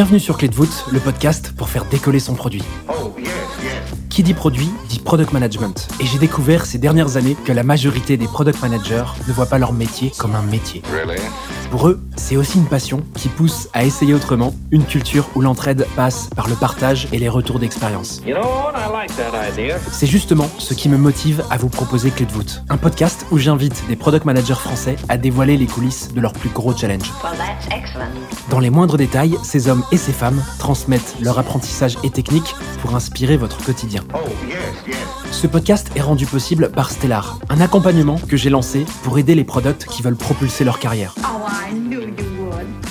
Bienvenue sur Clé de voûte, le podcast pour faire décoller son produit. Qui dit produit product management. Et j'ai découvert ces dernières années que la majorité des product managers ne voient pas leur métier comme un métier. Pour eux, c'est aussi une passion qui pousse à essayer autrement, une culture où l'entraide passe par le partage et les retours d'expérience. C'est justement ce qui me motive à vous proposer Clé de voûte, un podcast où j'invite des product managers français à dévoiler les coulisses de leurs plus gros challenges. Dans les moindres détails, ces hommes et ces femmes transmettent leur apprentissage et techniques pour inspirer votre quotidien. Ce podcast est rendu possible par Stellar, un accompagnement que j'ai lancé pour aider les products qui veulent propulser leur carrière.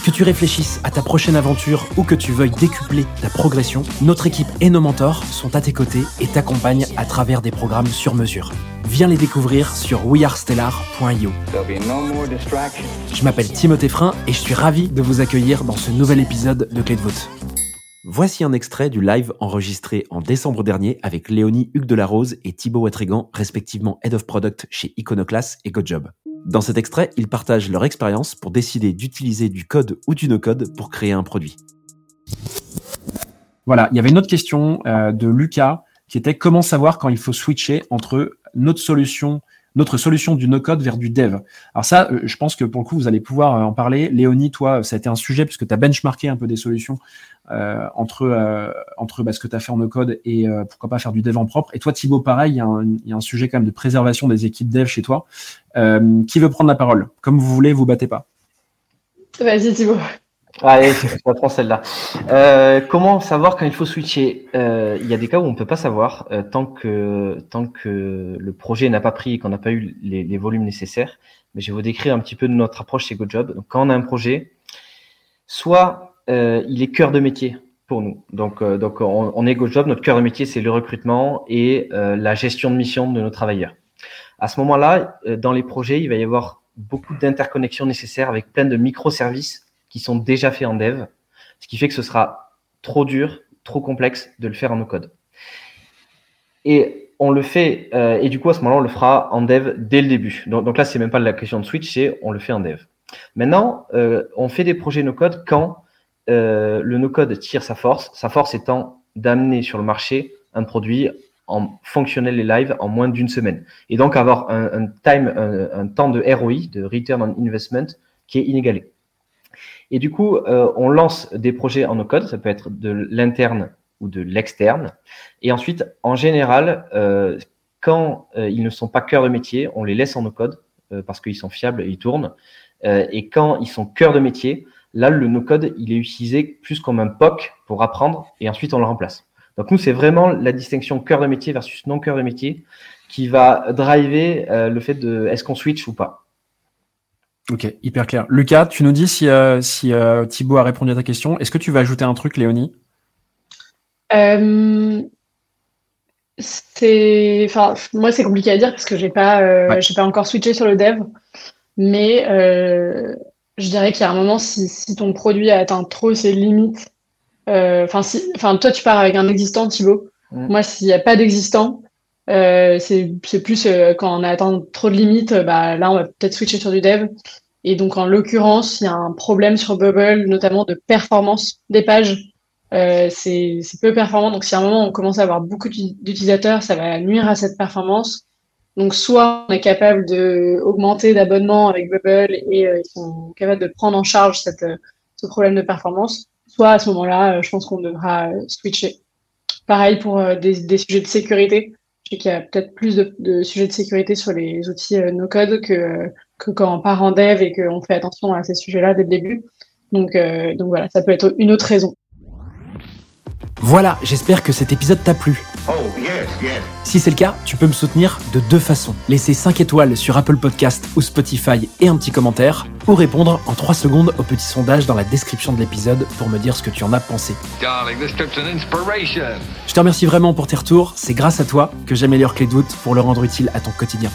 Que tu réfléchisses à ta prochaine aventure ou que tu veuilles décupler ta progression, notre équipe et nos mentors sont à tes côtés et t'accompagnent à travers des programmes sur mesure. Viens les découvrir sur wearestellar.io. Je m'appelle Timothée Frein et je suis ravi de vous accueillir dans ce nouvel épisode de Clé de voûte. Voici un extrait du live enregistré en décembre dernier avec Léonie Hugues de la Rose et Thibaut Watrigan, respectivement Head of Product chez Iconoclast et GoJob. Dans cet extrait, ils partagent leur expérience pour décider d'utiliser du code ou du no-code pour créer un produit. Voilà, il y avait une autre question euh, de Lucas qui était comment savoir quand il faut switcher entre notre solution notre solution du no-code vers du dev. Alors ça, euh, je pense que pour le coup, vous allez pouvoir euh, en parler. Léonie, toi, ça a été un sujet puisque tu as benchmarké un peu des solutions euh, entre, entre bah, ce que tu as fait en no-code et pourquoi pas faire du dev en propre. Et toi, Thibaut, pareil, il y, a un, sujet quand même de préservation des équipes dev chez toi. qui veut prendre la parole? Comme vous voulez, vous battez pas. Vas-y, Thibaut. Allez, je prends celle-là. Euh, comment savoir quand il faut switcher euh, Il y a des cas où on ne peut pas savoir euh, tant que le projet n'a pas pris et qu'on n'a pas eu les, volumes nécessaires. Mais je vais vous décrire un petit peu notre approche chez GoJob. Donc, quand on a un projet, soit il est cœur de métier pour nous. Donc, donc on, on, est GoJob, notre cœur de métier, c'est le recrutement et la gestion de mission de nos travailleurs. À ce moment-là, dans les projets, il va y avoir beaucoup d'interconnexions nécessaires avec plein de microservices qui sont déjà faits en dev, ce qui fait que ce sera trop dur, trop complexe de le faire en no-code. Et on le fait, euh, et du coup, à ce moment-là, on le fera en dev dès le début. Donc, donc là, c'est même pas la question de switch, c'est on le fait en dev. Maintenant, euh, on fait des projets no-code quand euh, le no-code tire sa force, sa force étant d'amener sur le marché un produit en fonctionnel et live en moins d'une semaine. Et donc avoir un, time, un, temps de ROI, de Return on Investment, qui est inégalé. Et du coup, euh, on lance des projets en no-code, ça peut être de l'interne ou de l'externe. Et ensuite, en général, euh, quand euh, ils ne sont pas cœur de métier, on les laisse en no-code parce qu'ils sont fiables et ils tournent. et quand ils sont cœur de métier, là, le no-code, il est utilisé plus comme un POC pour apprendre et ensuite on le remplace. Donc nous, c'est vraiment la distinction cœur de métier versus non cœur de métier qui va driver le fait de est-ce qu'on switch ou pas. Ok, hyper clair. Lucas, tu nous dis si, euh, si euh, Thibaut a répondu à ta question. Est-ce que tu vas ajouter un truc, Léonie? Euh, c'est, enfin, moi c'est compliqué à dire parce que j'ai pas, j'ai pas encore switché sur le dev, mais je dirais qu'il y a un moment si, si, ton produit a atteint trop ses limites, enfin si, enfin toi tu pars avec un existant, Thibaut. Mm. Moi s'il n'y a pas d'existant, c'est, c'est plus quand on a atteint trop de limites, bah là on va peut-être switcher sur du dev. Et donc, en l'occurrence, il y a un problème sur Bubble, notamment de performance des pages. Euh, c'est peu performant. Donc, si à un moment on commence à avoir beaucoup d'utilisateurs, ça va nuire à cette performance. Donc, soit on est capable de augmenter d'abonnements avec Bubble et euh, ils sont capables de prendre en charge cette, ce problème de performance, soit à ce moment-là, euh, je pense qu'on devra euh, switcher. Pareil pour des, des, sujets de sécurité. Je sais qu'il y a peut-être plus de, sujets de sécurité sur les outils no-code que que quand on part en dev et qu'on fait attention à ces sujets-là dès le début. Donc, euh, donc voilà, ça peut être une autre raison. Voilà, j'espère que cet épisode t'a plu. Oh, si c'est le cas, tu peux me soutenir de deux façons. Laisser 5 étoiles sur Apple Podcast ou Spotify et un petit commentaire, ou répondre en 3 secondes au petit sondage dans la description de l'épisode pour me dire ce que tu en as pensé. Je te remercie vraiment pour tes retours, c'est grâce à toi que j'améliore Clé de voûte pour le rendre utile à ton quotidien.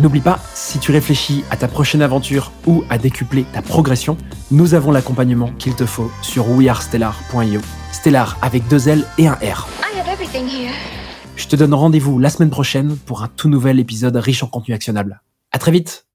N'oublie pas, si tu réfléchis à ta prochaine aventure ou à décupler ta progression, nous avons l'accompagnement qu'il te faut sur wearestellar.io. Stellar avec deux L et un R. Je te donne rendez-vous la semaine prochaine pour un tout nouvel épisode riche en contenu actionnable. À très vite!